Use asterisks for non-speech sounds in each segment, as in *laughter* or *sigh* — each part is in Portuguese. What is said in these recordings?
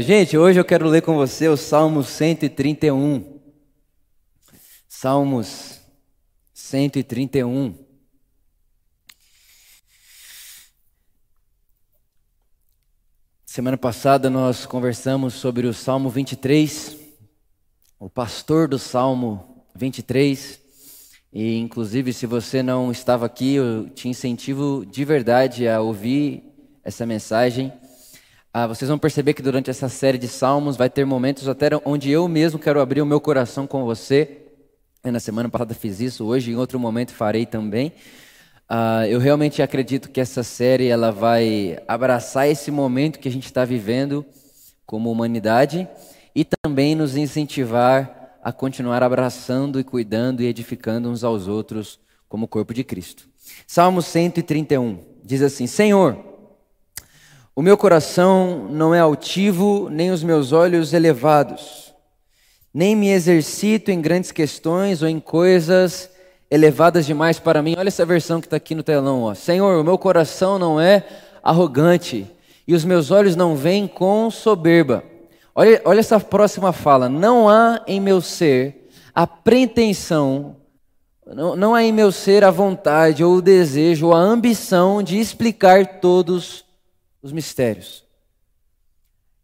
Gente, hoje eu quero ler com você o Salmo 131. Salmos 131. Semana passada nós conversamos sobre o Salmo 23, o pastor do Salmo 23. E inclusive, se você não estava aqui, eu te incentivo de verdade a ouvir essa mensagem ah, vocês vão perceber que durante essa série de salmos vai ter momentos até onde eu mesmo quero abrir o meu coração com você. Na semana passada fiz isso, hoje em outro momento farei também. Ah, eu realmente acredito que essa série ela vai abraçar esse momento que a gente está vivendo como humanidade e também nos incentivar a continuar abraçando e cuidando e edificando uns aos outros como corpo de Cristo. Salmo 131 diz assim: Senhor o meu coração não é altivo, nem os meus olhos elevados. Nem me exercito em grandes questões ou em coisas elevadas demais para mim. Olha essa versão que está aqui no telão. Ó. Senhor, o meu coração não é arrogante e os meus olhos não veem com soberba. Olha, olha essa próxima fala. Não há em meu ser a pretensão, não, não há em meu ser a vontade ou o desejo ou a ambição de explicar todos os mistérios.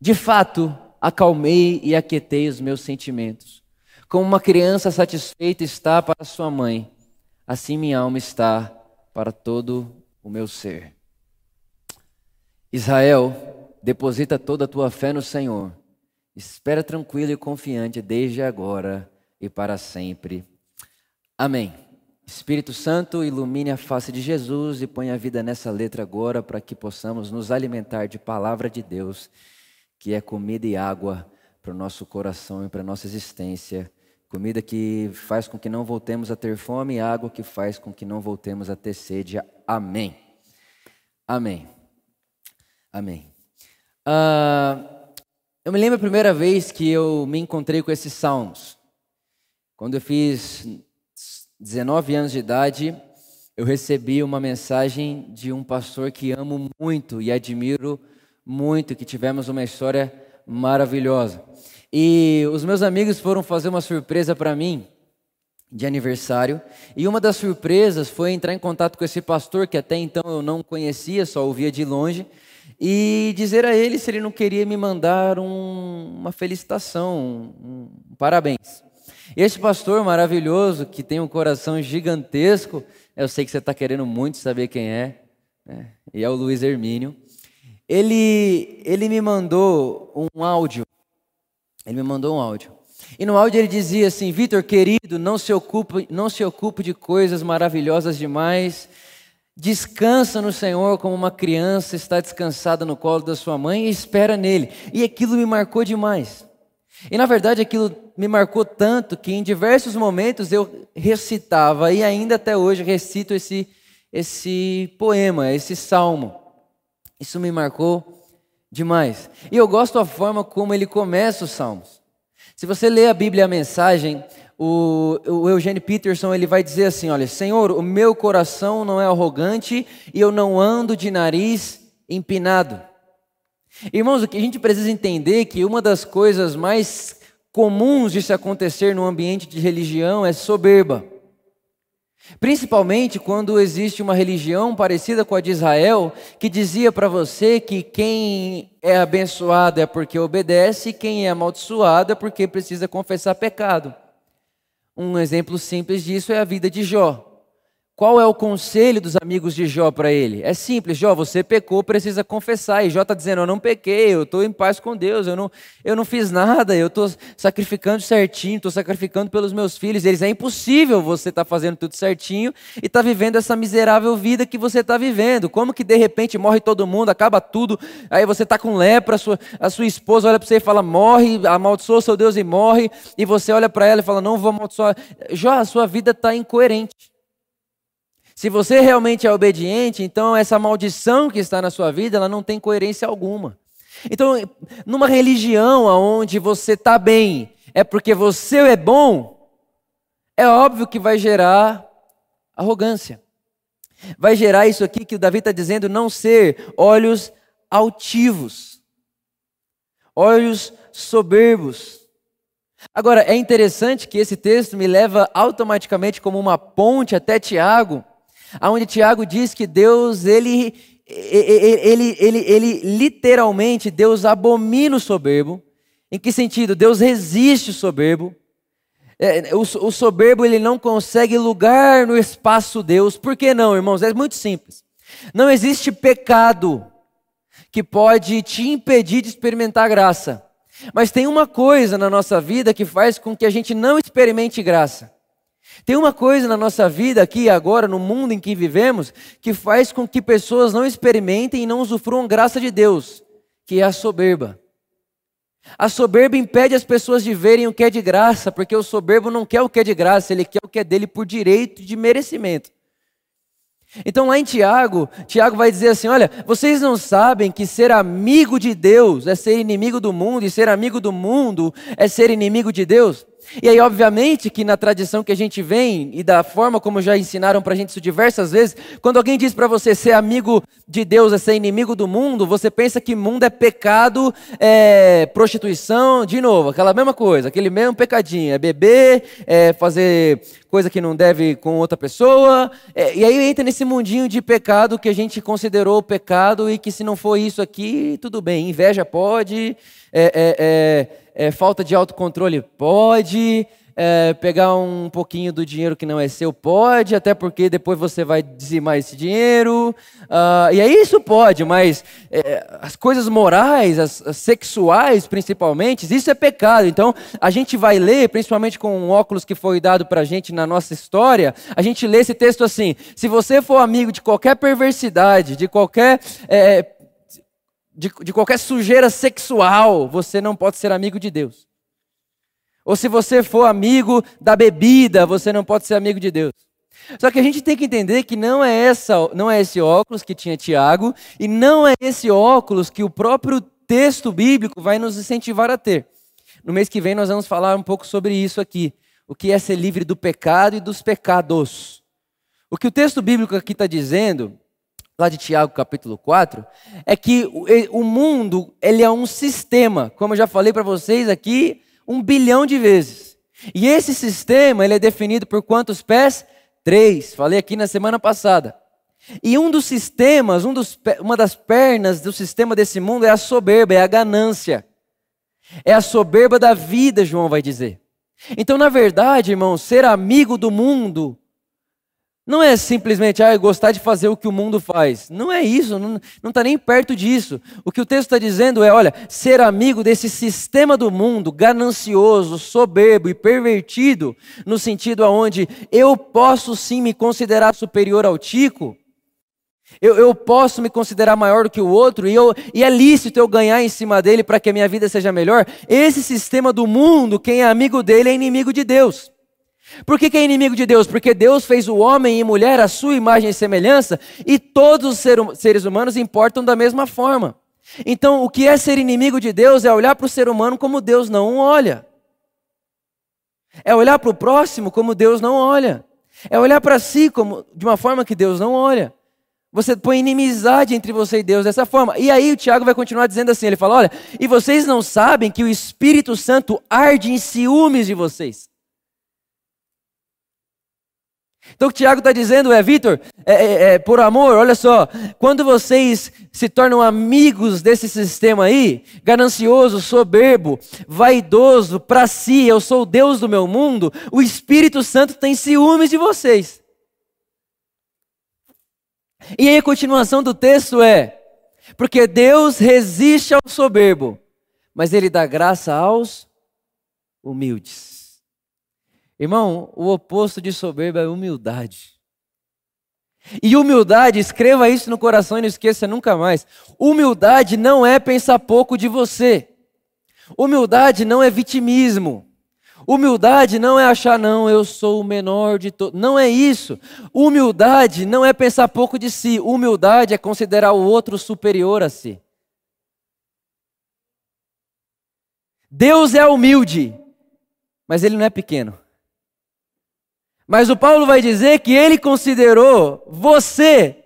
De fato, acalmei e aquietei os meus sentimentos. Como uma criança satisfeita está para sua mãe, assim minha alma está para todo o meu ser. Israel, deposita toda a tua fé no Senhor. Espera tranquilo e confiante desde agora e para sempre. Amém. Espírito Santo, ilumine a face de Jesus e ponha a vida nessa letra agora para que possamos nos alimentar de palavra de Deus, que é comida e água para o nosso coração e para a nossa existência. Comida que faz com que não voltemos a ter fome e água que faz com que não voltemos a ter sede. Amém. Amém. Amém. Uh, eu me lembro a primeira vez que eu me encontrei com esses salmos. Quando eu fiz 19 anos de idade, eu recebi uma mensagem de um pastor que amo muito e admiro muito, que tivemos uma história maravilhosa. E os meus amigos foram fazer uma surpresa para mim de aniversário, e uma das surpresas foi entrar em contato com esse pastor que até então eu não conhecia, só ouvia de longe, e dizer a ele se ele não queria me mandar um, uma felicitação, um, um parabéns. Esse pastor maravilhoso, que tem um coração gigantesco, eu sei que você está querendo muito saber quem é, né? e é o Luiz Hermínio. Ele, ele me mandou um áudio. Ele me mandou um áudio. E no áudio ele dizia assim: Vitor, querido, não se, ocupe, não se ocupe de coisas maravilhosas demais. Descansa no Senhor como uma criança está descansada no colo da sua mãe e espera nele. E aquilo me marcou demais. E na verdade aquilo me marcou tanto que em diversos momentos eu recitava e ainda até hoje recito esse, esse poema, esse salmo. Isso me marcou demais. E eu gosto da forma como ele começa os salmos. Se você lê a Bíblia a mensagem, o, o Eugênio Peterson ele vai dizer assim: olha, Senhor, o meu coração não é arrogante e eu não ando de nariz empinado. Irmãos, o que a gente precisa entender é que uma das coisas mais comuns de se acontecer no ambiente de religião é soberba. Principalmente quando existe uma religião parecida com a de Israel, que dizia para você que quem é abençoado é porque obedece, e quem é amaldiçoado é porque precisa confessar pecado. Um exemplo simples disso é a vida de Jó. Qual é o conselho dos amigos de Jó para ele? É simples, Jó, você pecou, precisa confessar. E Jó está dizendo: Eu não pequei, eu estou em paz com Deus, eu não, eu não fiz nada, eu estou sacrificando certinho, estou sacrificando pelos meus filhos. Eles é impossível você estar tá fazendo tudo certinho e estar tá vivendo essa miserável vida que você está vivendo. Como que de repente morre todo mundo, acaba tudo, aí você está com lepra, a sua, a sua esposa olha para você e fala: Morre, amaldiçoa seu Deus e morre. E você olha para ela e fala: Não vou amaldiçoar. Jó, a sua vida está incoerente. Se você realmente é obediente, então essa maldição que está na sua vida, ela não tem coerência alguma. Então, numa religião onde você está bem, é porque você é bom, é óbvio que vai gerar arrogância. Vai gerar isso aqui que o Davi está dizendo, não ser olhos altivos. olhos soberbos. Agora, é interessante que esse texto me leva automaticamente como uma ponte até Tiago, aonde Tiago diz que Deus, ele, ele, ele, ele, literalmente, Deus abomina o soberbo. Em que sentido? Deus resiste o soberbo. É, o, soberbo ele não consegue lugar no espaço Deus. Por que não, irmãos? É muito simples. Não existe pecado que pode te impedir de experimentar graça. Mas tem uma coisa na nossa vida que faz com que a gente não experimente graça. Tem uma coisa na nossa vida aqui agora, no mundo em que vivemos, que faz com que pessoas não experimentem e não usufruam graça de Deus, que é a soberba. A soberba impede as pessoas de verem o que é de graça, porque o soberbo não quer o que é de graça, ele quer o que é dele por direito de merecimento. Então lá em Tiago, Tiago vai dizer assim: olha, vocês não sabem que ser amigo de Deus é ser inimigo do mundo, e ser amigo do mundo é ser inimigo de Deus? E aí, obviamente, que na tradição que a gente vem e da forma como já ensinaram para a gente isso diversas vezes, quando alguém diz para você ser amigo de Deus é ser inimigo do mundo, você pensa que mundo é pecado, é prostituição, de novo, aquela mesma coisa, aquele mesmo pecadinho, é beber, é fazer coisa que não deve com outra pessoa, é, e aí entra nesse mundinho de pecado que a gente considerou pecado e que se não for isso aqui, tudo bem, inveja pode, é, é, é é, falta de autocontrole? Pode. É, pegar um pouquinho do dinheiro que não é seu? Pode, até porque depois você vai dizimar esse dinheiro. Uh, e aí isso pode, mas é, as coisas morais, as, as, sexuais principalmente, isso é pecado. Então a gente vai ler, principalmente com um óculos que foi dado para a gente na nossa história, a gente lê esse texto assim: se você for amigo de qualquer perversidade, de qualquer. É, de, de qualquer sujeira sexual, você não pode ser amigo de Deus. Ou se você for amigo da bebida, você não pode ser amigo de Deus. Só que a gente tem que entender que não é, essa, não é esse óculos que tinha Tiago, e não é esse óculos que o próprio texto bíblico vai nos incentivar a ter. No mês que vem nós vamos falar um pouco sobre isso aqui. O que é ser livre do pecado e dos pecados. O que o texto bíblico aqui está dizendo lá de Tiago capítulo 4, é que o mundo ele é um sistema, como eu já falei para vocês aqui um bilhão de vezes. E esse sistema ele é definido por quantos pés? Três. Falei aqui na semana passada. E um dos sistemas, um dos, uma das pernas do sistema desse mundo é a soberba, é a ganância. É a soberba da vida, João vai dizer. Então, na verdade, irmão, ser amigo do mundo não é simplesmente ah, gostar de fazer o que o mundo faz. Não é isso, não está nem perto disso. O que o texto está dizendo é: olha, ser amigo desse sistema do mundo, ganancioso, soberbo e pervertido, no sentido aonde eu posso sim me considerar superior ao Tico, eu, eu posso me considerar maior do que o outro, e, eu, e é lícito eu ganhar em cima dele para que a minha vida seja melhor. Esse sistema do mundo, quem é amigo dele é inimigo de Deus. Por que, que, é inimigo de Deus? Porque Deus fez o homem e mulher à sua imagem e semelhança e todos os hum, seres humanos importam da mesma forma. Então, o que é ser inimigo de Deus é olhar para o ser humano como Deus não olha. É olhar para o próximo como Deus não olha. É olhar para si como, de uma forma que Deus não olha. Você põe inimizade entre você e Deus dessa forma. E aí o Tiago vai continuar dizendo assim: ele fala, olha, e vocês não sabem que o Espírito Santo arde em ciúmes de vocês. Então o que Tiago está dizendo é, Vitor, é, é, é, por amor, olha só, quando vocês se tornam amigos desse sistema aí, ganancioso, soberbo, vaidoso, para si, eu sou o Deus do meu mundo, o Espírito Santo tem ciúmes de vocês. E aí a continuação do texto é: porque Deus resiste ao soberbo, mas ele dá graça aos humildes. Irmão, o oposto de soberba é humildade. E humildade, escreva isso no coração e não esqueça nunca mais. Humildade não é pensar pouco de você. Humildade não é vitimismo. Humildade não é achar, não, eu sou o menor de todos. Não é isso. Humildade não é pensar pouco de si. Humildade é considerar o outro superior a si. Deus é humilde, mas ele não é pequeno. Mas o Paulo vai dizer que ele considerou você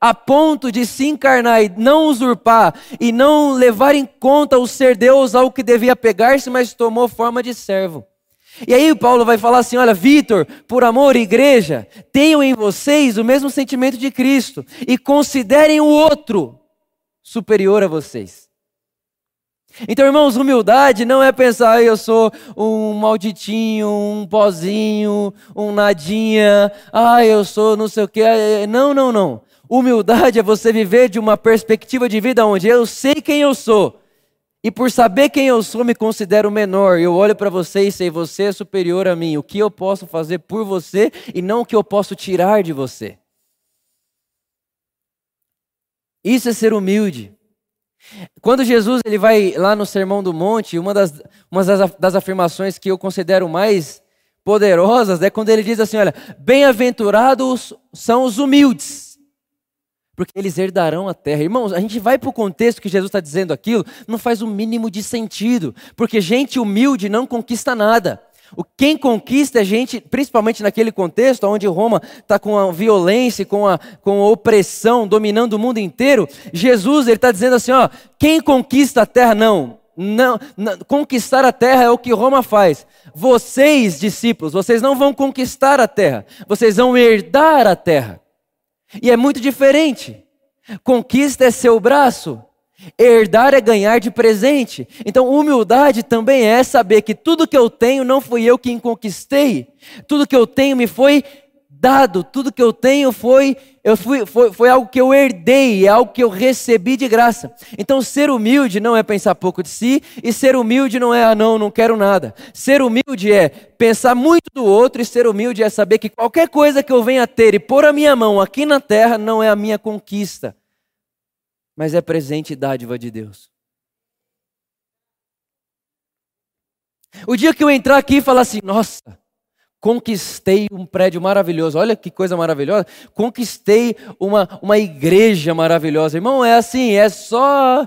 a ponto de se encarnar e não usurpar e não levar em conta o ser Deus ao que devia pegar-se, mas tomou forma de servo. E aí Paulo vai falar assim: olha, Vitor, por amor, igreja, tenham em vocês o mesmo sentimento de Cristo e considerem o outro superior a vocês. Então, irmãos, humildade não é pensar, eu sou um malditinho, um pozinho, um nadinha, ah, eu sou não sei o quê. Não, não, não. Humildade é você viver de uma perspectiva de vida onde eu sei quem eu sou. E por saber quem eu sou, me considero menor. Eu olho para você e sei, você é superior a mim. O que eu posso fazer por você e não o que eu posso tirar de você. Isso é ser humilde. Quando Jesus ele vai lá no Sermão do Monte, uma das, uma das, das afirmações que eu considero mais poderosas é quando ele diz assim: Olha, bem-aventurados são os humildes, porque eles herdarão a terra. Irmãos, a gente vai para o contexto que Jesus está dizendo aquilo, não faz o mínimo de sentido, porque gente humilde não conquista nada. O quem conquista é gente, principalmente naquele contexto onde Roma está com a violência, com a, com a opressão dominando o mundo inteiro. Jesus ele está dizendo assim, ó, quem conquista a terra não, não, não, conquistar a terra é o que Roma faz. Vocês, discípulos, vocês não vão conquistar a terra, vocês vão herdar a terra. E é muito diferente. Conquista é seu braço, Herdar é ganhar de presente. Então, humildade também é saber que tudo que eu tenho não fui eu quem conquistei. Tudo que eu tenho me foi dado. Tudo que eu tenho foi, eu fui, foi, foi algo que eu herdei, é algo que eu recebi de graça. Então, ser humilde não é pensar pouco de si, e ser humilde não é, ah, não, não quero nada. Ser humilde é pensar muito do outro, e ser humilde é saber que qualquer coisa que eu venha a ter e pôr a minha mão aqui na terra não é a minha conquista mas é presente e dádiva de Deus. O dia que eu entrar aqui e falar assim, nossa, conquistei um prédio maravilhoso, olha que coisa maravilhosa, conquistei uma, uma igreja maravilhosa. Irmão, é assim, é só,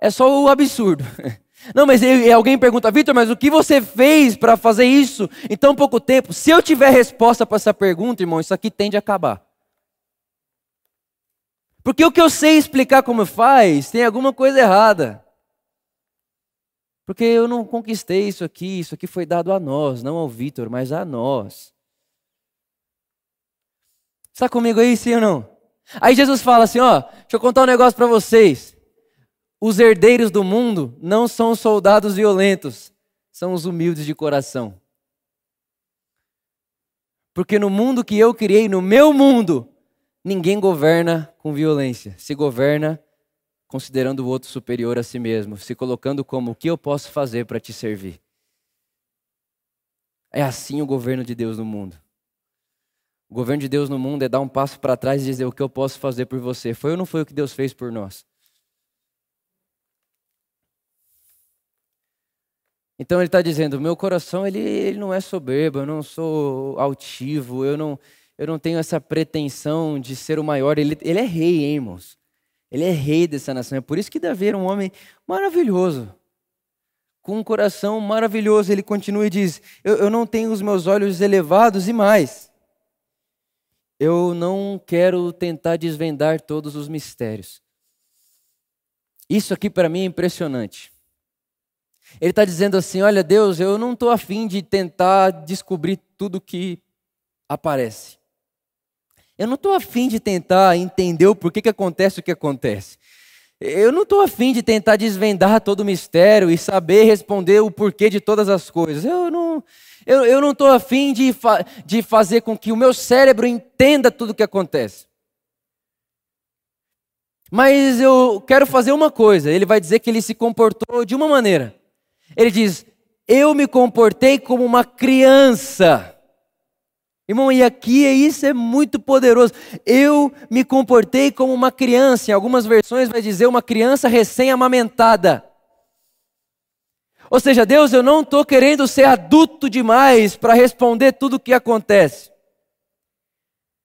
é só o absurdo. *laughs* Não, mas alguém pergunta, Vitor, mas o que você fez para fazer isso em tão pouco tempo? Se eu tiver resposta para essa pergunta, irmão, isso aqui tende a acabar. Porque o que eu sei explicar como faz, tem alguma coisa errada. Porque eu não conquistei isso aqui, isso aqui foi dado a nós, não ao Vitor, mas a nós. Está comigo aí, sim ou não? Aí Jesus fala assim: ó, deixa eu contar um negócio para vocês. Os herdeiros do mundo não são os soldados violentos, são os humildes de coração. Porque no mundo que eu criei, no meu mundo, Ninguém governa com violência, se governa considerando o outro superior a si mesmo, se colocando como o que eu posso fazer para te servir. É assim o governo de Deus no mundo. O governo de Deus no mundo é dar um passo para trás e dizer o que eu posso fazer por você. Foi ou não foi o que Deus fez por nós? Então ele está dizendo: meu coração ele, ele não é soberbo, eu não sou altivo, eu não, eu não tenho essa pretensão de ser o maior. Ele, ele é rei, hein, irmãos? Ele é rei dessa nação. É por isso que Davi era um homem maravilhoso. Com um coração maravilhoso. Ele continua e diz: eu, eu não tenho os meus olhos elevados e mais. Eu não quero tentar desvendar todos os mistérios. Isso aqui para mim é impressionante. Ele está dizendo assim: Olha, Deus, eu não estou afim de tentar descobrir tudo que aparece. Eu não estou afim de tentar entender o porquê que acontece o que acontece. Eu não estou afim de tentar desvendar todo o mistério e saber responder o porquê de todas as coisas. Eu não eu, eu não estou afim de, fa de fazer com que o meu cérebro entenda tudo o que acontece. Mas eu quero fazer uma coisa. Ele vai dizer que ele se comportou de uma maneira. Ele diz: Eu me comportei como uma criança. Irmão, e aqui é isso é muito poderoso. Eu me comportei como uma criança. Em algumas versões vai dizer uma criança recém-amamentada. Ou seja, Deus, eu não estou querendo ser adulto demais para responder tudo o que acontece.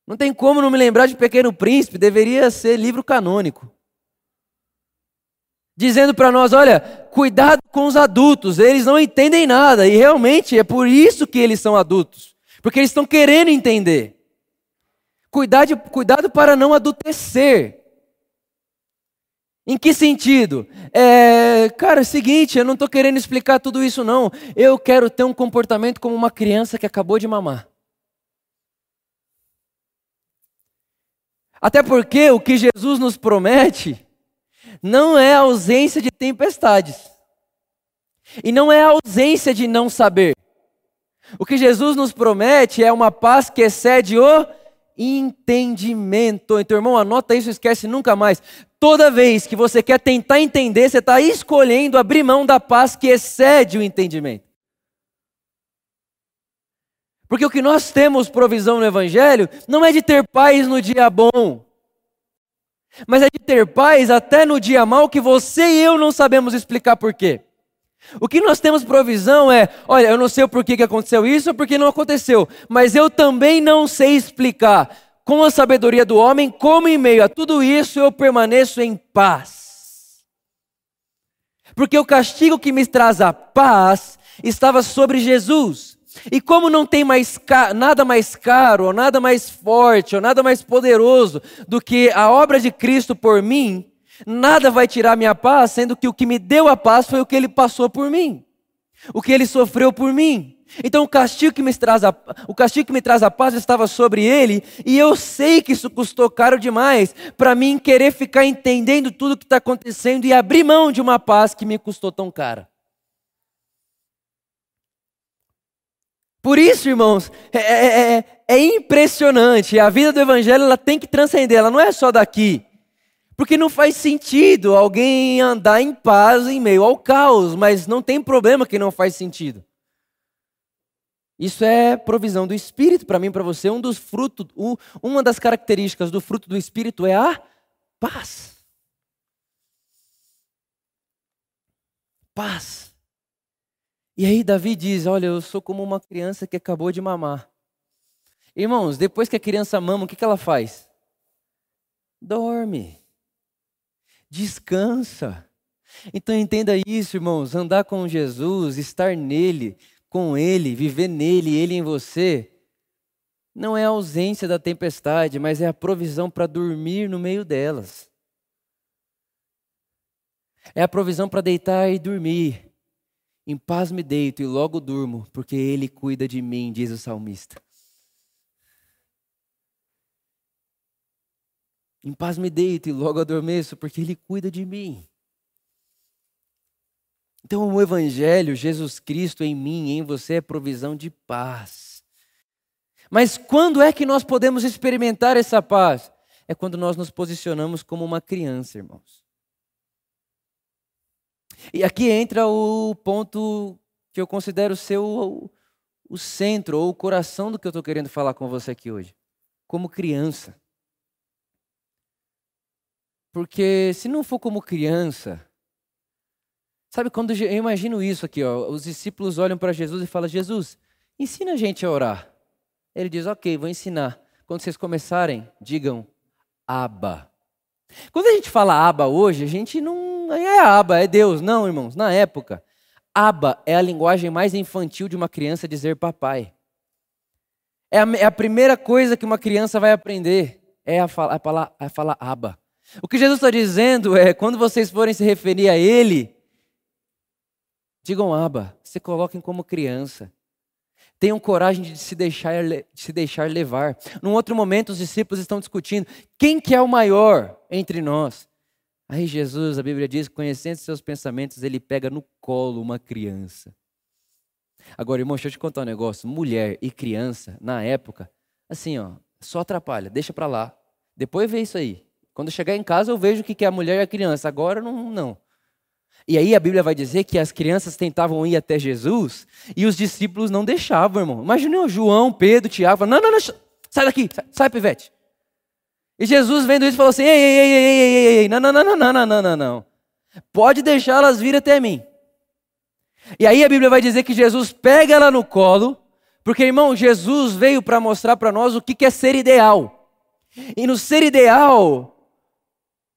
Não tem como não me lembrar de Pequeno Príncipe, deveria ser livro canônico. Dizendo para nós: olha, cuidado com os adultos, eles não entendem nada, e realmente é por isso que eles são adultos. Porque eles estão querendo entender. Cuidado, cuidado para não adultecer. Em que sentido? É, cara, é o seguinte, eu não estou querendo explicar tudo isso, não. Eu quero ter um comportamento como uma criança que acabou de mamar. Até porque o que Jesus nos promete não é a ausência de tempestades. E não é a ausência de não saber. O que Jesus nos promete é uma paz que excede o entendimento. Então, irmão, anota isso, esquece nunca mais. Toda vez que você quer tentar entender, você está escolhendo abrir mão da paz que excede o entendimento. Porque o que nós temos provisão no Evangelho não é de ter paz no dia bom, mas é de ter paz até no dia mal que você e eu não sabemos explicar por quê. O que nós temos provisão é, olha, eu não sei porquê que aconteceu isso ou porque não aconteceu, mas eu também não sei explicar. Com a sabedoria do homem, como em meio a tudo isso eu permaneço em paz. Porque o castigo que me traz a paz estava sobre Jesus. E como não tem mais nada mais caro, ou nada mais forte, ou nada mais poderoso do que a obra de Cristo por mim, Nada vai tirar minha paz, sendo que o que me deu a paz foi o que ele passou por mim, o que ele sofreu por mim. Então o castigo que me traz a, o castigo que me traz a paz estava sobre ele, e eu sei que isso custou caro demais para mim querer ficar entendendo tudo o que está acontecendo e abrir mão de uma paz que me custou tão cara. Por isso, irmãos, é, é, é, é impressionante. A vida do Evangelho ela tem que transcender, ela não é só daqui. Porque não faz sentido alguém andar em paz em meio ao caos, mas não tem problema que não faz sentido. Isso é provisão do Espírito para mim, para você. Um dos frutos, uma das características do fruto do Espírito é a paz. Paz. E aí Davi diz: Olha, eu sou como uma criança que acabou de mamar. Irmãos, depois que a criança mama, o que ela faz? Dorme descansa. Então entenda isso, irmãos, andar com Jesus, estar nele, com ele, viver nele, ele em você, não é a ausência da tempestade, mas é a provisão para dormir no meio delas. É a provisão para deitar e dormir. Em paz me deito e logo durmo, porque ele cuida de mim, diz o salmista. Em paz me deito e logo adormeço, porque Ele cuida de mim. Então, o Evangelho, Jesus Cristo em mim, em você, é provisão de paz. Mas quando é que nós podemos experimentar essa paz? É quando nós nos posicionamos como uma criança, irmãos. E aqui entra o ponto que eu considero ser o, o centro ou o coração do que eu estou querendo falar com você aqui hoje. Como criança. Porque se não for como criança, sabe quando eu imagino isso aqui, ó, os discípulos olham para Jesus e falam: Jesus, ensina a gente a orar. Ele diz: Ok, vou ensinar. Quando vocês começarem, digam Aba. Quando a gente fala Aba hoje, a gente não é Aba, é Deus. Não, irmãos, na época, Aba é a linguagem mais infantil de uma criança dizer papai. É a, é a primeira coisa que uma criança vai aprender, é a, a, falar, a falar Aba. O que Jesus está dizendo é: quando vocês forem se referir a Ele, digam Aba, se coloquem como criança. Tenham coragem de se deixar, de se deixar levar. Num outro momento, os discípulos estão discutindo quem que é o maior entre nós. Aí Jesus, a Bíblia diz, conhecendo seus pensamentos, ele pega no colo uma criança. Agora, irmão, deixa eu te contar um negócio. Mulher e criança, na época, assim, ó, só atrapalha, deixa para lá. Depois vê isso aí. Quando chegar em casa, eu vejo o que é a mulher e a criança. Agora, não, não. E aí a Bíblia vai dizer que as crianças tentavam ir até Jesus e os discípulos não deixavam, irmão. Imagina o João, Pedro, Tiago, não, não, não, sai daqui, sai, sai pivete. E Jesus vendo isso falou assim, ei, ei, ei, ei, ei, ei, ei, não, não, não, não, não, não, não, não. Pode deixá-las vir até mim. E aí a Bíblia vai dizer que Jesus pega ela no colo, porque, irmão, Jesus veio para mostrar para nós o que é ser ideal. E no ser ideal,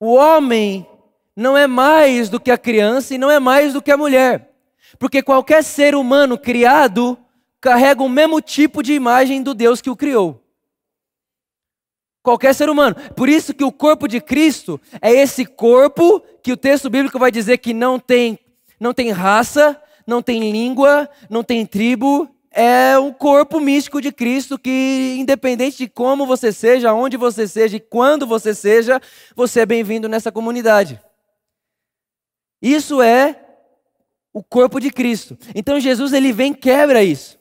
o homem não é mais do que a criança e não é mais do que a mulher. Porque qualquer ser humano criado carrega o mesmo tipo de imagem do Deus que o criou. qualquer ser humano. Por isso que o corpo de Cristo é esse corpo que o texto bíblico vai dizer que não tem, não tem raça, não tem língua, não tem tribo, é um corpo místico de Cristo que, independente de como você seja, onde você seja e quando você seja, você é bem-vindo nessa comunidade. Isso é o corpo de Cristo. Então Jesus ele vem quebra isso.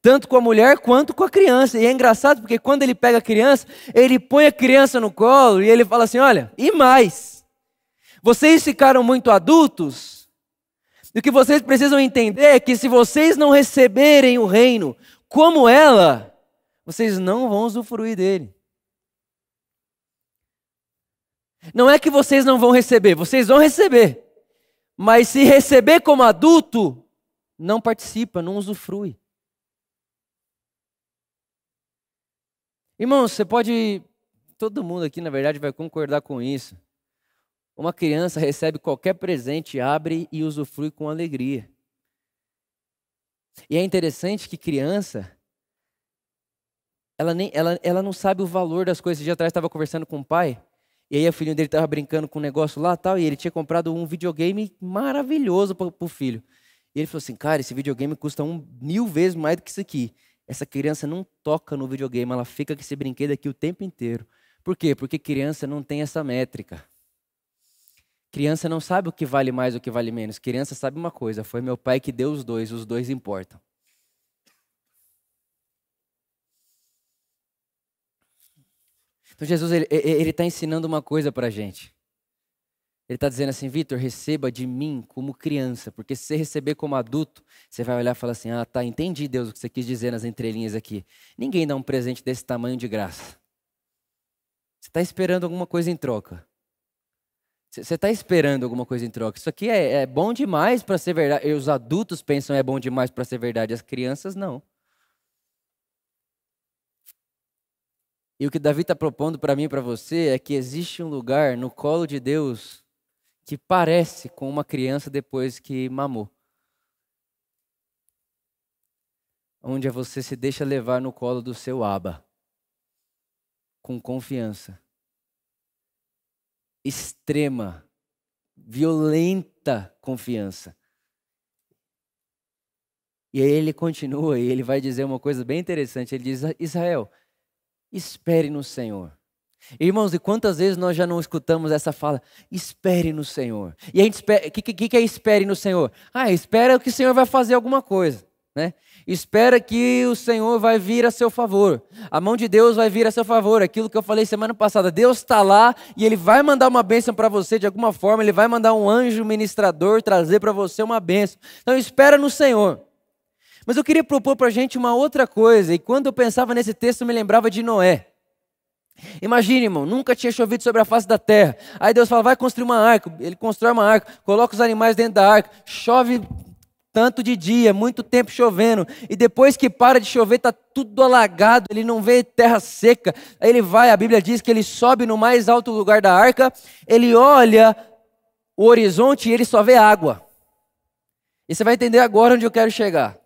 Tanto com a mulher quanto com a criança. E é engraçado porque quando ele pega a criança, ele põe a criança no colo e ele fala assim: Olha, e mais? Vocês ficaram muito adultos e o que vocês precisam entender é que se vocês não receberem o reino como ela, vocês não vão usufruir dele. Não é que vocês não vão receber, vocês vão receber. Mas se receber como adulto, não participa, não usufrui. Irmãos, você pode. Todo mundo aqui, na verdade, vai concordar com isso. Uma criança recebe qualquer presente, abre e usufrui com alegria. E é interessante que criança, ela, nem, ela, ela não sabe o valor das coisas. Esse dia atrás estava conversando com o pai, e aí o filho dele estava brincando com um negócio lá tal, e ele tinha comprado um videogame maravilhoso para o filho. E ele falou assim, cara, esse videogame custa um mil vezes mais do que isso aqui. Essa criança não toca no videogame, ela fica com esse brinquedo aqui o tempo inteiro. Por quê? Porque criança não tem essa métrica. Criança não sabe o que vale mais o que vale menos. Criança sabe uma coisa: foi meu pai que deu os dois, os dois importam. Então Jesus ele está ensinando uma coisa para a gente. Ele está dizendo assim, Vitor, receba de mim como criança, porque se você receber como adulto, você vai olhar e falar assim, ah, tá, entendi Deus o que você quis dizer nas entrelinhas aqui. Ninguém dá um presente desse tamanho de graça. Você está esperando alguma coisa em troca. Você está esperando alguma coisa em troca. Isso aqui é, é bom demais para ser verdade. E os adultos pensam é bom demais para ser verdade, as crianças não. E o que Davi está propondo para mim e para você é que existe um lugar no colo de Deus que parece com uma criança depois que mamou. Onde você se deixa levar no colo do seu aba, com confiança extrema, violenta confiança. E aí ele continua e ele vai dizer uma coisa bem interessante. Ele diz: Israel, espere no Senhor. Irmãos, e quantas vezes nós já não escutamos essa fala? Espere no Senhor. E a gente espera, o que, que, que é espere no Senhor? Ah, espera que o Senhor vai fazer alguma coisa, né? Espera que o Senhor vai vir a seu favor. A mão de Deus vai vir a seu favor. Aquilo que eu falei semana passada. Deus está lá e Ele vai mandar uma bênção para você de alguma forma. Ele vai mandar um anjo ministrador trazer para você uma bênção. Então espera no Senhor. Mas eu queria propor para a gente uma outra coisa. E quando eu pensava nesse texto, eu me lembrava de Noé. Imagine, irmão, nunca tinha chovido sobre a face da terra. Aí Deus fala, vai construir uma arca. Ele constrói uma arca, coloca os animais dentro da arca, chove tanto de dia, muito tempo chovendo, e depois que para de chover, está tudo alagado, ele não vê terra seca. Aí ele vai, a Bíblia diz que ele sobe no mais alto lugar da arca, ele olha o horizonte e ele só vê água. E você vai entender agora onde eu quero chegar.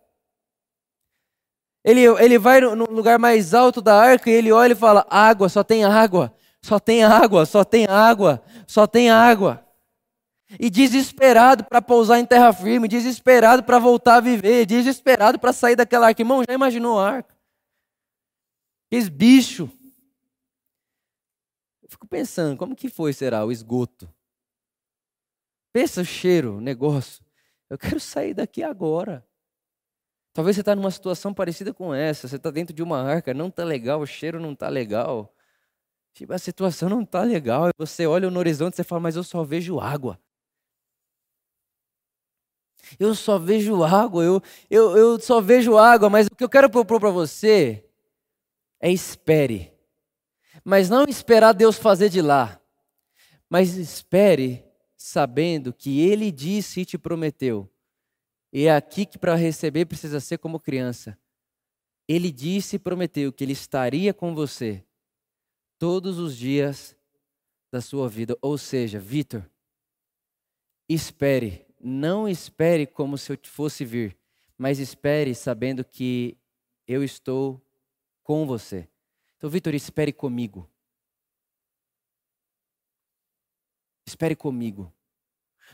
Ele, ele vai no lugar mais alto da arca e ele olha e fala: água, só tem água, só tem água, só tem água, só tem água. E desesperado para pousar em terra firme, desesperado para voltar a viver, desesperado para sair daquela arca. Irmão, já imaginou a arca? Esse bicho. Eu fico pensando, como que foi, será, o esgoto? Pensa o cheiro, o negócio. Eu quero sair daqui agora. Talvez você está numa situação parecida com essa. Você está dentro de uma arca, não está legal, o cheiro não está legal. Tipo, a situação não está legal. Você olha no horizonte e fala, mas eu só vejo água. Eu só vejo água, eu, eu, eu só vejo água, mas o que eu quero propor para você é espere. Mas não esperar Deus fazer de lá, mas espere sabendo que Ele disse e te prometeu. E é aqui que para receber precisa ser como criança. Ele disse e prometeu que Ele estaria com você todos os dias da sua vida. Ou seja, Vitor, espere não espere como se eu fosse vir, mas espere sabendo que eu estou com você. Então, Vitor, espere comigo. Espere comigo.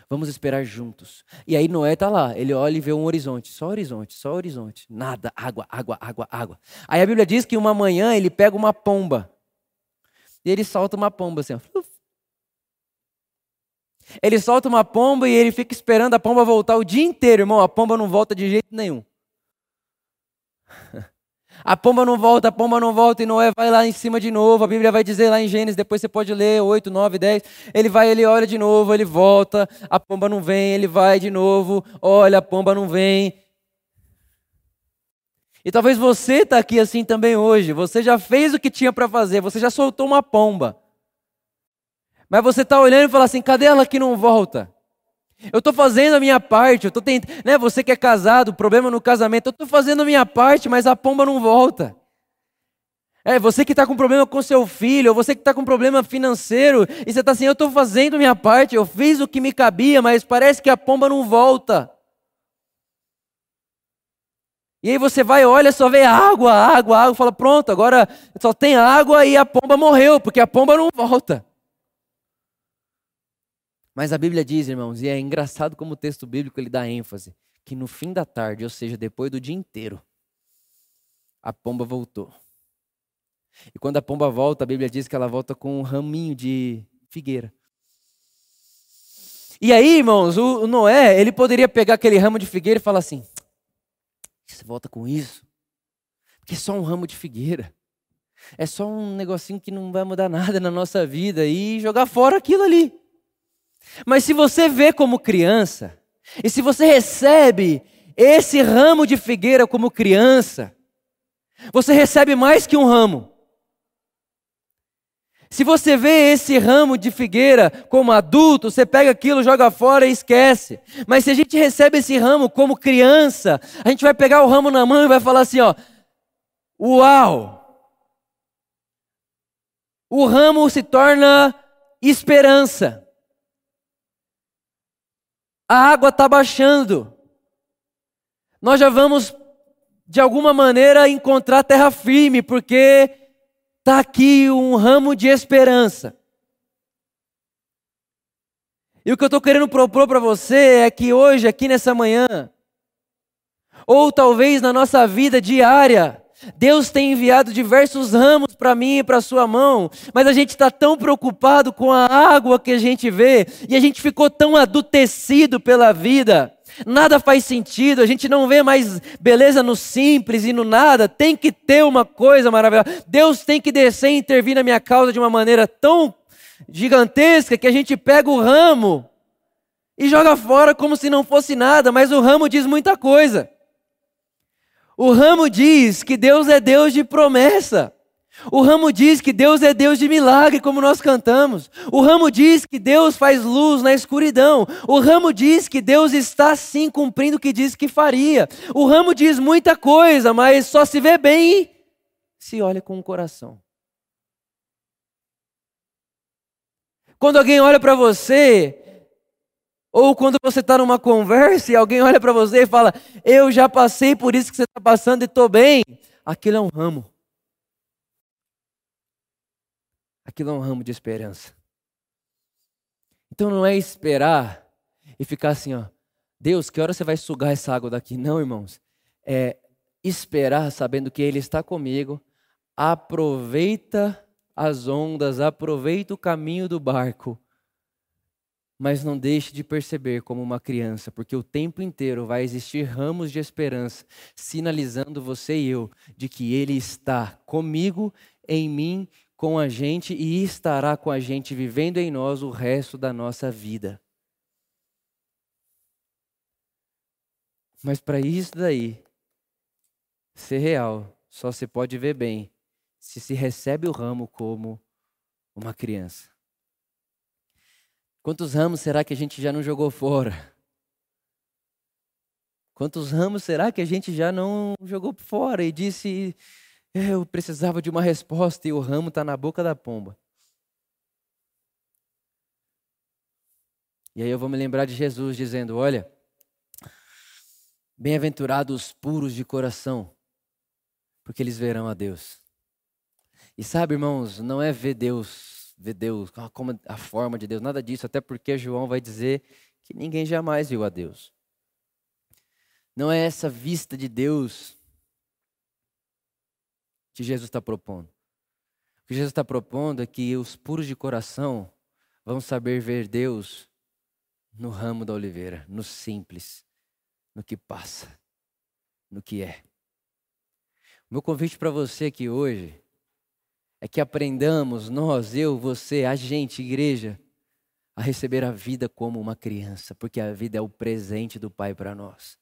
Vamos esperar juntos. E aí Noé está lá, ele olha e vê um horizonte, só horizonte, só horizonte, nada, água, água, água, água. Aí a Bíblia diz que uma manhã ele pega uma pomba. E ele solta uma pomba assim, ó. Ele solta uma pomba e ele fica esperando a pomba voltar o dia inteiro, irmão. A pomba não volta de jeito nenhum. *laughs* A pomba não volta, a pomba não volta, e Noé vai lá em cima de novo. A Bíblia vai dizer lá em Gênesis, depois você pode ler 8, 9, 10. Ele vai, ele olha de novo, ele volta, a pomba não vem, ele vai de novo, olha, a pomba não vem. E talvez você está aqui assim também hoje. Você já fez o que tinha para fazer, você já soltou uma pomba. Mas você está olhando e fala assim: cadê ela que não volta? Eu estou fazendo a minha parte, eu estou tentando, né? Você que é casado, problema no casamento, eu estou fazendo a minha parte, mas a pomba não volta. É, você que está com problema com seu filho, ou você que está com problema financeiro, e você está assim, eu estou fazendo a minha parte, eu fiz o que me cabia, mas parece que a pomba não volta. E aí você vai, olha, só vê água, água, água, fala, pronto, agora só tem água e a pomba morreu, porque a pomba não volta. Mas a Bíblia diz, irmãos, e é engraçado como o texto bíblico ele dá ênfase, que no fim da tarde, ou seja, depois do dia inteiro, a pomba voltou. E quando a pomba volta, a Bíblia diz que ela volta com um raminho de figueira. E aí, irmãos, o Noé, ele poderia pegar aquele ramo de figueira e falar assim: você volta com isso? Porque é só um ramo de figueira. É só um negocinho que não vai mudar nada na nossa vida e jogar fora aquilo ali. Mas se você vê como criança, e se você recebe esse ramo de figueira como criança, você recebe mais que um ramo. Se você vê esse ramo de figueira como adulto, você pega aquilo, joga fora e esquece. Mas se a gente recebe esse ramo como criança, a gente vai pegar o ramo na mão e vai falar assim, ó: "Uau! O ramo se torna esperança. A água está baixando. Nós já vamos, de alguma maneira, encontrar terra firme, porque está aqui um ramo de esperança. E o que eu estou querendo propor para você é que hoje, aqui nessa manhã, ou talvez na nossa vida diária, Deus tem enviado diversos ramos para mim e para sua mão, mas a gente está tão preocupado com a água que a gente vê e a gente ficou tão adutecido pela vida. Nada faz sentido, a gente não vê mais beleza no simples e no nada. Tem que ter uma coisa maravilhosa. Deus tem que descer e intervir na minha causa de uma maneira tão gigantesca que a gente pega o ramo e joga fora como se não fosse nada, mas o ramo diz muita coisa. O ramo diz que Deus é Deus de promessa. O ramo diz que Deus é Deus de milagre, como nós cantamos. O ramo diz que Deus faz luz na escuridão. O ramo diz que Deus está sim cumprindo o que disse que faria. O ramo diz muita coisa, mas só se vê bem se olha com o coração. Quando alguém olha para você ou quando você está numa conversa e alguém olha para você e fala: Eu já passei por isso que você está passando e estou bem. Aquilo é um ramo. Aquilo é um ramo de esperança. Então não é esperar e ficar assim, ó. Deus, que hora você vai sugar essa água daqui? Não, irmãos. É esperar sabendo que Ele está comigo. Aproveita as ondas, aproveita o caminho do barco mas não deixe de perceber como uma criança, porque o tempo inteiro vai existir ramos de esperança, sinalizando você e eu de que Ele está comigo, em mim, com a gente e estará com a gente, vivendo em nós o resto da nossa vida. Mas para isso daí ser real, só se pode ver bem se se recebe o ramo como uma criança. Quantos ramos será que a gente já não jogou fora? Quantos ramos será que a gente já não jogou fora e disse, eu precisava de uma resposta e o ramo está na boca da pomba? E aí eu vou me lembrar de Jesus dizendo: Olha, bem-aventurados os puros de coração, porque eles verão a Deus. E sabe, irmãos, não é ver Deus ver Deus, ah, como a forma de Deus, nada disso, até porque João vai dizer que ninguém jamais viu a Deus. Não é essa vista de Deus que Jesus está propondo. O que Jesus está propondo é que os puros de coração vão saber ver Deus no ramo da oliveira, no simples, no que passa, no que é. O meu convite para você aqui hoje é que aprendamos, nós, eu, você, a gente, igreja, a receber a vida como uma criança, porque a vida é o presente do Pai para nós.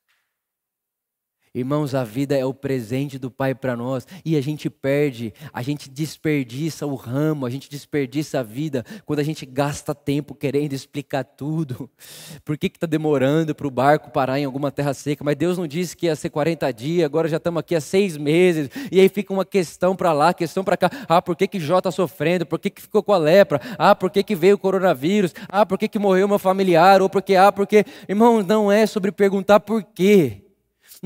Irmãos, a vida é o presente do Pai para nós e a gente perde, a gente desperdiça o ramo, a gente desperdiça a vida quando a gente gasta tempo querendo explicar tudo. *laughs* Por que está demorando para o barco parar em alguma terra seca? Mas Deus não disse que ia ser 40 dias, agora já estamos aqui há seis meses. E aí fica uma questão para lá, questão para cá. Ah, por que, que Jó está sofrendo? Por que, que ficou com a lepra? Ah, por que, que veio o coronavírus? Ah, por que, que morreu meu familiar? Ou porque, ah, porque. Irmão, não é sobre perguntar por quê.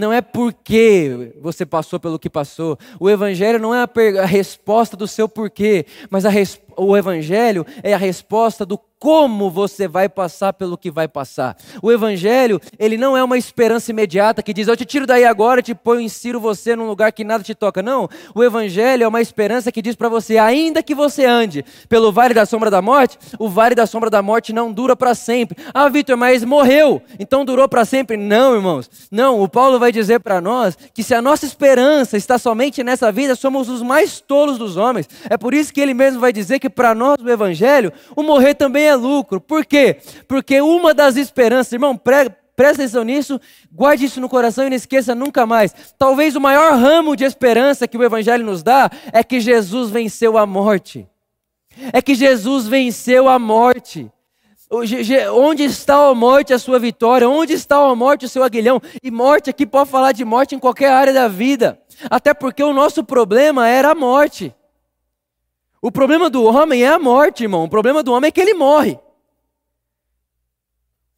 Não é porque você passou pelo que passou. O Evangelho não é a, a resposta do seu porquê, mas a, o Evangelho é a resposta do como você vai passar pelo que vai passar. O evangelho, ele não é uma esperança imediata que diz, eu te tiro daí agora, te ponho, insiro você num lugar que nada te toca. Não, o evangelho é uma esperança que diz para você, ainda que você ande pelo vale da sombra da morte, o vale da sombra da morte não dura para sempre. Ah, Vitor, mas morreu, então durou para sempre? Não, irmãos. Não, o Paulo vai dizer para nós que se a nossa esperança está somente nessa vida, somos os mais tolos dos homens. É por isso que ele mesmo vai dizer que para nós o evangelho, o morrer também é lucro. Por quê? Porque uma das esperanças, irmão, prega, presta atenção nisso, guarde isso no coração e não esqueça nunca mais. Talvez o maior ramo de esperança que o Evangelho nos dá é que Jesus venceu a morte. É que Jesus venceu a morte. Onde está a morte, a sua vitória? Onde está a morte, o seu aguilhão? E morte aqui pode falar de morte em qualquer área da vida. Até porque o nosso problema era a morte. O problema do homem é a morte, irmão. O problema do homem é que ele morre.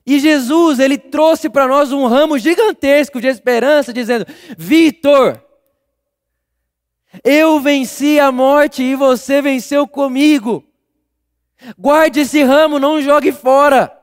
E Jesus, ele trouxe para nós um ramo gigantesco de esperança, dizendo: Vitor, eu venci a morte e você venceu comigo. Guarde esse ramo, não jogue fora.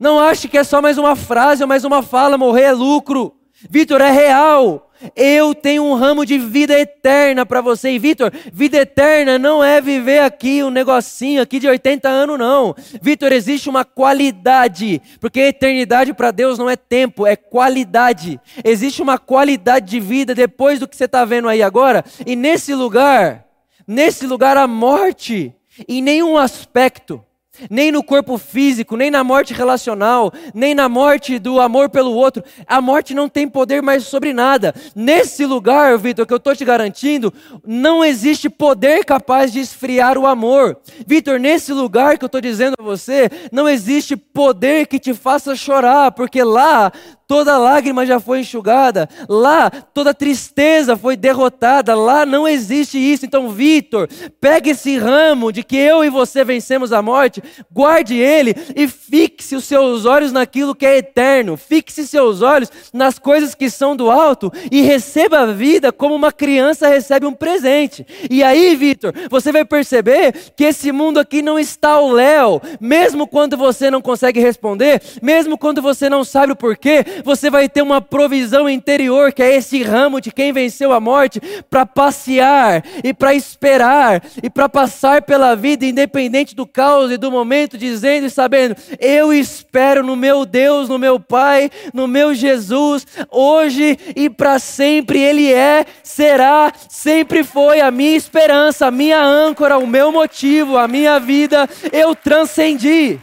Não ache que é só mais uma frase ou mais uma fala, morrer é lucro. Vitor, é real. Eu tenho um ramo de vida eterna para você. E Vitor, vida eterna não é viver aqui um negocinho aqui de 80 anos, não. Vitor, existe uma qualidade, porque eternidade para Deus não é tempo, é qualidade. Existe uma qualidade de vida depois do que você está vendo aí agora. E nesse lugar, nesse lugar a morte, em nenhum aspecto, nem no corpo físico, nem na morte relacional, nem na morte do amor pelo outro. A morte não tem poder mais sobre nada. Nesse lugar, Vitor, que eu estou te garantindo, não existe poder capaz de esfriar o amor. Vitor, nesse lugar que eu estou dizendo a você, não existe poder que te faça chorar, porque lá toda lágrima já foi enxugada, lá toda tristeza foi derrotada, lá não existe isso. Então, Vitor, pegue esse ramo de que eu e você vencemos a morte, guarde ele e fixe os seus olhos naquilo que é eterno, fixe seus olhos nas coisas que são do alto e receba a vida como uma criança recebe um presente. E aí, Vitor, você vai perceber que esse mundo aqui não está ao léu, mesmo quando você não consegue responder, mesmo quando você não sabe o porquê, você vai ter uma provisão interior, que é esse ramo de quem venceu a morte, para passear e para esperar e para passar pela vida, independente do caos e do momento, dizendo e sabendo: eu espero no meu Deus, no meu Pai, no meu Jesus, hoje e para sempre. Ele é, será, sempre foi a minha esperança, a minha âncora, o meu motivo, a minha vida. Eu transcendi.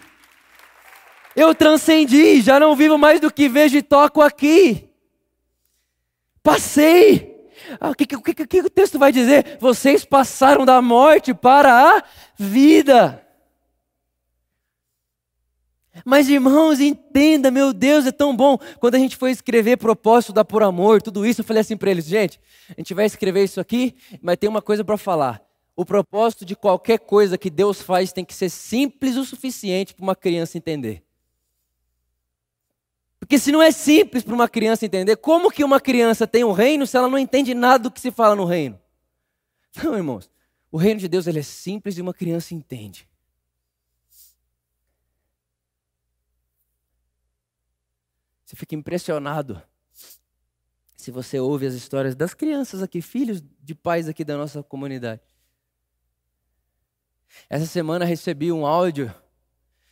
Eu transcendi, já não vivo mais do que vejo e toco aqui. Passei. Ah, o que, que, que, que o texto vai dizer? Vocês passaram da morte para a vida. Mas irmãos, entenda, meu Deus, é tão bom. Quando a gente foi escrever propósito da por amor, tudo isso, eu falei assim para eles, gente, a gente vai escrever isso aqui, mas tem uma coisa para falar. O propósito de qualquer coisa que Deus faz tem que ser simples o suficiente para uma criança entender. Porque se não é simples para uma criança entender, como que uma criança tem um reino se ela não entende nada do que se fala no reino? *laughs* Não, irmãos. O reino de Deus ele é simples e uma criança entende. Você fica impressionado se você ouve as histórias das crianças aqui, filhos de pais aqui da nossa comunidade. Essa semana recebi um áudio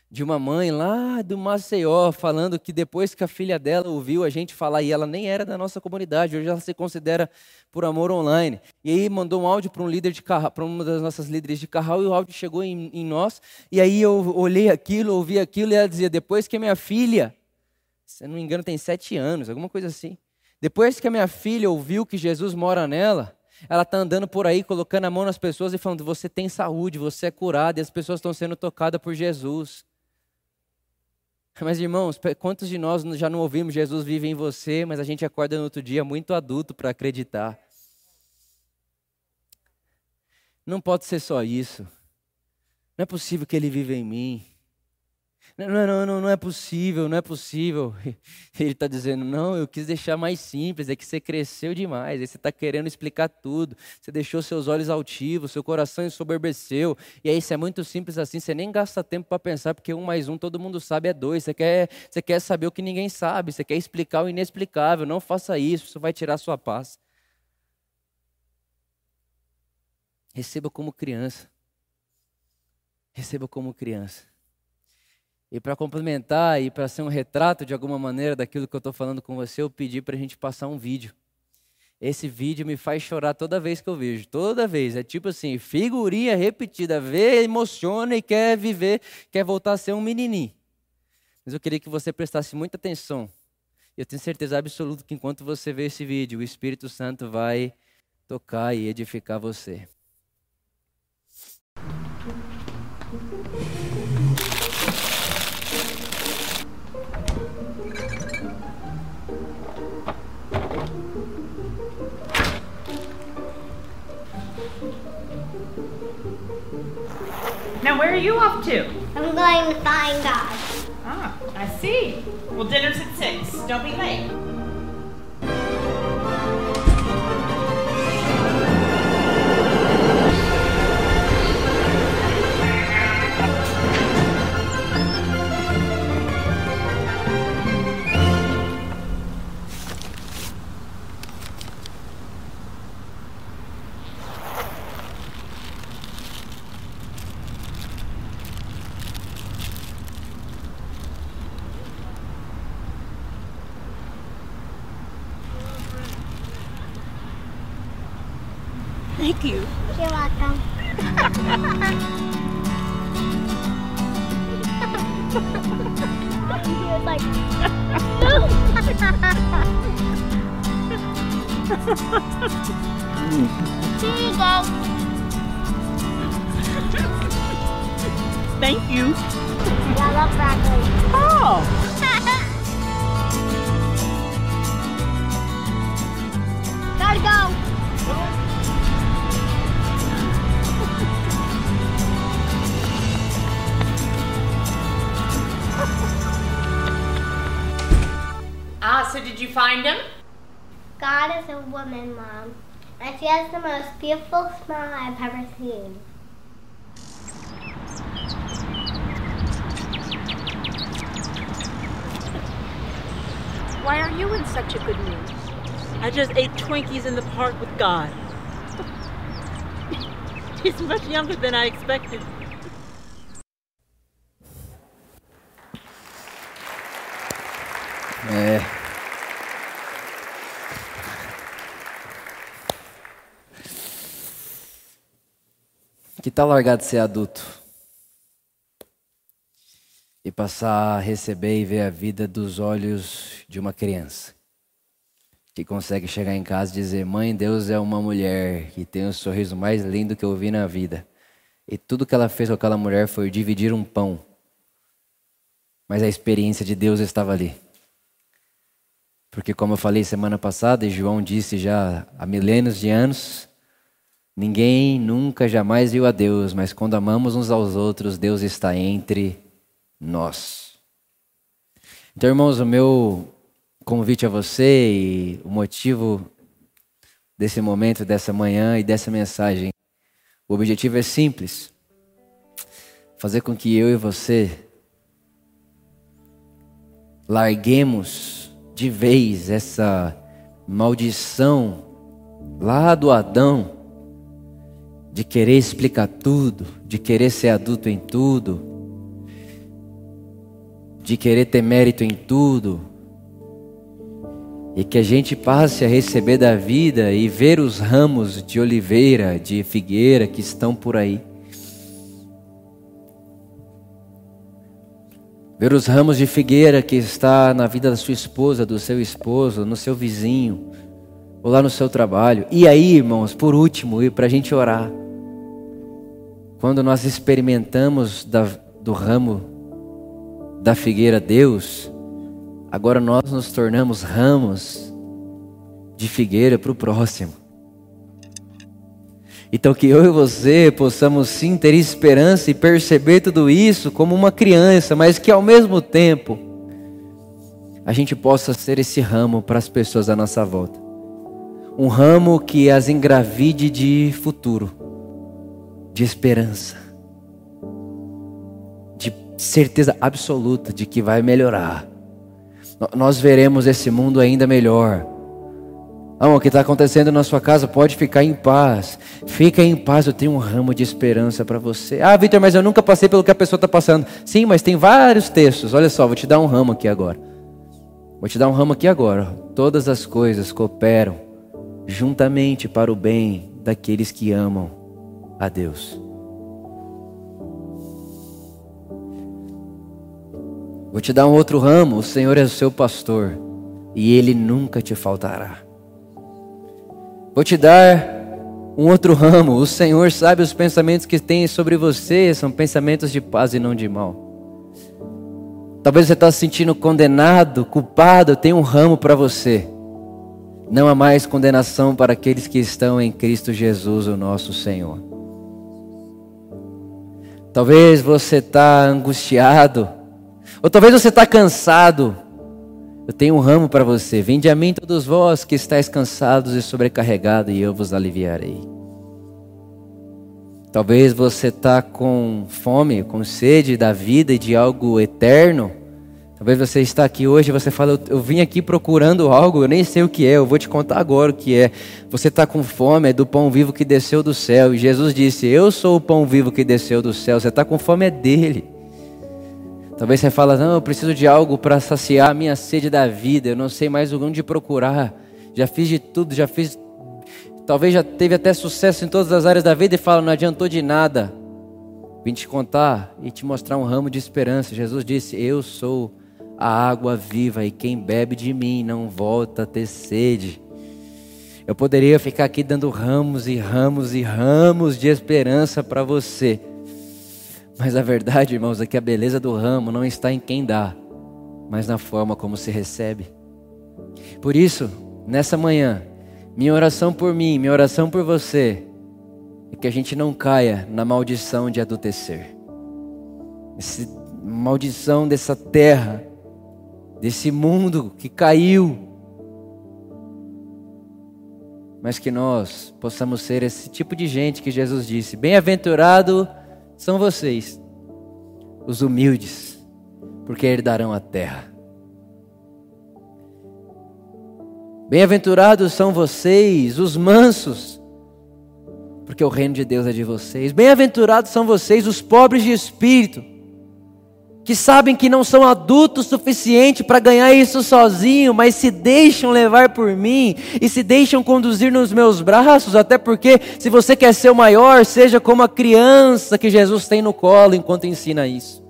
de uma mãe lá do Maceió falando que depois que a filha dela ouviu a gente falar, e ela nem era da nossa comunidade, hoje ela se considera por amor online. E aí mandou um áudio para um líder de para uma das nossas líderes de carral, e o áudio chegou em, em nós. E aí eu olhei aquilo, ouvi aquilo, e ela dizia: depois que a minha filha, se não me engano, tem sete anos, alguma coisa assim. Depois que a minha filha ouviu que Jesus mora nela, ela está andando por aí, colocando a mão nas pessoas e falando: Você tem saúde, você é curado, e as pessoas estão sendo tocadas por Jesus. Mas, irmãos, quantos de nós já não ouvimos Jesus vive em você, mas a gente acorda no outro dia muito adulto para acreditar? Não pode ser só isso. Não é possível que ele vive em mim. Não, não, não, é possível, não é possível. *laughs* Ele está dizendo, não, eu quis deixar mais simples, é que você cresceu demais, aí você está querendo explicar tudo, você deixou seus olhos altivos, seu coração ensoberbeceu, e aí isso é muito simples assim, você nem gasta tempo para pensar, porque um mais um todo mundo sabe é dois, você quer, você quer saber o que ninguém sabe, você quer explicar o inexplicável, não faça isso, isso vai tirar sua paz. Receba como criança. Receba como criança. E para complementar e para ser um retrato de alguma maneira daquilo que eu estou falando com você, eu pedi para a gente passar um vídeo. Esse vídeo me faz chorar toda vez que eu vejo, toda vez. É tipo assim, figurinha repetida, vê, emociona e quer viver, quer voltar a ser um menininho. Mas eu queria que você prestasse muita atenção. Eu tenho certeza absoluta que enquanto você vê esse vídeo, o Espírito Santo vai tocar e edificar você. Where are you off to? I'm going to find God. Ah, I see. Well, dinner's at 6. Don't be late. Thank you. You're welcome. *laughs* he was like, Here you go. Thank you. I love broccoli. Oh. *laughs* Gotta go. So did you find him? God is a woman, Mom. And she has the most beautiful smile I've ever seen. Why are you in such a good mood? I just ate Twinkies in the park with God. *laughs* He's much younger than I expected. É. Que tal largar de ser adulto? E passar a receber e ver a vida dos olhos de uma criança. Que consegue chegar em casa e dizer: Mãe, Deus é uma mulher que tem o sorriso mais lindo que eu vi na vida. E tudo que ela fez com aquela mulher foi dividir um pão. Mas a experiência de Deus estava ali. Porque, como eu falei semana passada, e João disse já há milênios de anos, ninguém nunca jamais viu a Deus, mas quando amamos uns aos outros, Deus está entre nós. Então, irmãos, o meu convite a você e o motivo desse momento, dessa manhã e dessa mensagem O objetivo é simples: fazer com que eu e você larguemos de vez essa maldição lá do Adão de querer explicar tudo, de querer ser adulto em tudo, de querer ter mérito em tudo, e que a gente passe a receber da vida e ver os ramos de oliveira, de figueira que estão por aí. Ver os ramos de figueira que está na vida da sua esposa, do seu esposo, no seu vizinho, ou lá no seu trabalho. E aí, irmãos, por último, e para a gente orar. Quando nós experimentamos da, do ramo da figueira Deus, agora nós nos tornamos ramos de figueira para o próximo. Então, que eu e você possamos sim ter esperança e perceber tudo isso como uma criança, mas que ao mesmo tempo a gente possa ser esse ramo para as pessoas à nossa volta. Um ramo que as engravide de futuro de esperança, de certeza absoluta de que vai melhorar. Nós veremos esse mundo ainda melhor. Ah, o que está acontecendo na sua casa pode ficar em paz. Fica em paz, eu tenho um ramo de esperança para você. Ah, Vitor, mas eu nunca passei pelo que a pessoa está passando. Sim, mas tem vários textos. Olha só, vou te dar um ramo aqui agora. Vou te dar um ramo aqui agora. Todas as coisas cooperam juntamente para o bem daqueles que amam a Deus. Vou te dar um outro ramo: o Senhor é o seu pastor e ele nunca te faltará. Vou te dar um outro ramo: o Senhor sabe os pensamentos que tem sobre você, são pensamentos de paz e não de mal. Talvez você está se sentindo condenado, culpado, tem um ramo para você. Não há mais condenação para aqueles que estão em Cristo Jesus, o nosso Senhor. Talvez você está angustiado, ou talvez você está cansado. Eu tenho um ramo para você. Vinde a mim todos vós que estáis cansados e sobrecarregados, e eu vos aliviarei. Talvez você está com fome, com sede da vida e de algo eterno. Talvez você está aqui hoje e você fala, eu, vim aqui procurando algo, eu nem sei o que é, eu vou te contar agora o que é. Você está com fome, é do pão vivo que desceu do céu. E Jesus disse, eu sou o pão vivo que desceu do céu. Você está com fome, é dele. Talvez você fala, não, eu preciso de algo para saciar a minha sede da vida, eu não sei mais onde procurar. Já fiz de tudo, já fiz. Talvez já teve até sucesso em todas as áreas da vida e fala, não adiantou de nada. Vim te contar e te mostrar um ramo de esperança. Jesus disse, eu sou a água viva, e quem bebe de mim não volta a ter sede. Eu poderia ficar aqui dando ramos e ramos e ramos de esperança para você. Mas a verdade, irmãos, é que a beleza do ramo não está em quem dá, mas na forma como se recebe. Por isso, nessa manhã, minha oração por mim, minha oração por você, é que a gente não caia na maldição de adultecer. Essa maldição dessa terra desse mundo que caiu. Mas que nós possamos ser esse tipo de gente que Jesus disse: Bem-aventurado são vocês, os humildes, porque herdarão a terra. Bem-aventurados são vocês, os mansos, porque o reino de Deus é de vocês. Bem-aventurados são vocês, os pobres de espírito que sabem que não são adultos suficiente para ganhar isso sozinho, mas se deixam levar por mim e se deixam conduzir nos meus braços, até porque se você quer ser o maior, seja como a criança que Jesus tem no colo enquanto ensina isso.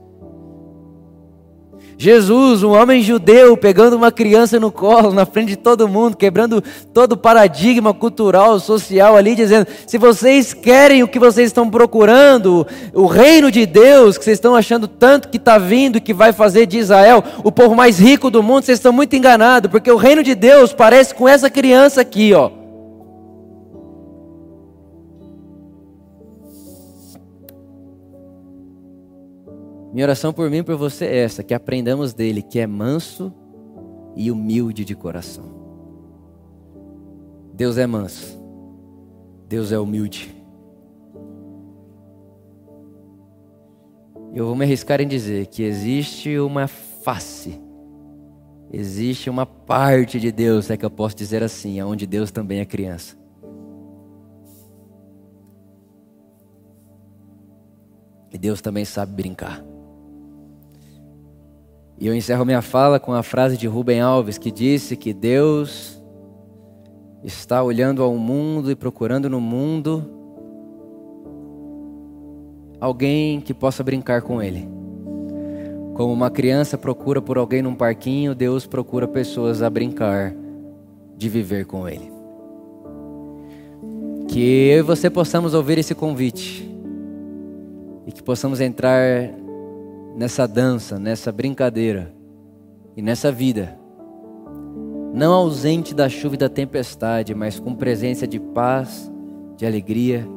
Jesus, um homem judeu, pegando uma criança no colo, na frente de todo mundo, quebrando todo o paradigma cultural, social ali, dizendo: se vocês querem o que vocês estão procurando, o reino de Deus, que vocês estão achando tanto que está vindo, que vai fazer de Israel o povo mais rico do mundo, vocês estão muito enganados, porque o reino de Deus parece com essa criança aqui, ó. Minha oração por mim e por você é essa: que aprendamos dele, que é manso e humilde de coração. Deus é manso, Deus é humilde. Eu vou me arriscar em dizer que existe uma face, existe uma parte de Deus, é que eu posso dizer assim, onde Deus também é criança. E Deus também sabe brincar. E eu encerro minha fala com a frase de Rubem Alves, que disse que Deus está olhando ao mundo e procurando no mundo alguém que possa brincar com ele. Como uma criança procura por alguém num parquinho, Deus procura pessoas a brincar de viver com ele. Que eu e você possamos ouvir esse convite e que possamos entrar nessa dança, nessa brincadeira e nessa vida, não ausente da chuva e da tempestade, mas com presença de paz, de alegria,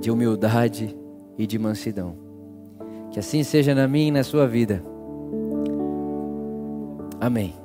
de humildade e de mansidão. Que assim seja na minha e na sua vida. Amém.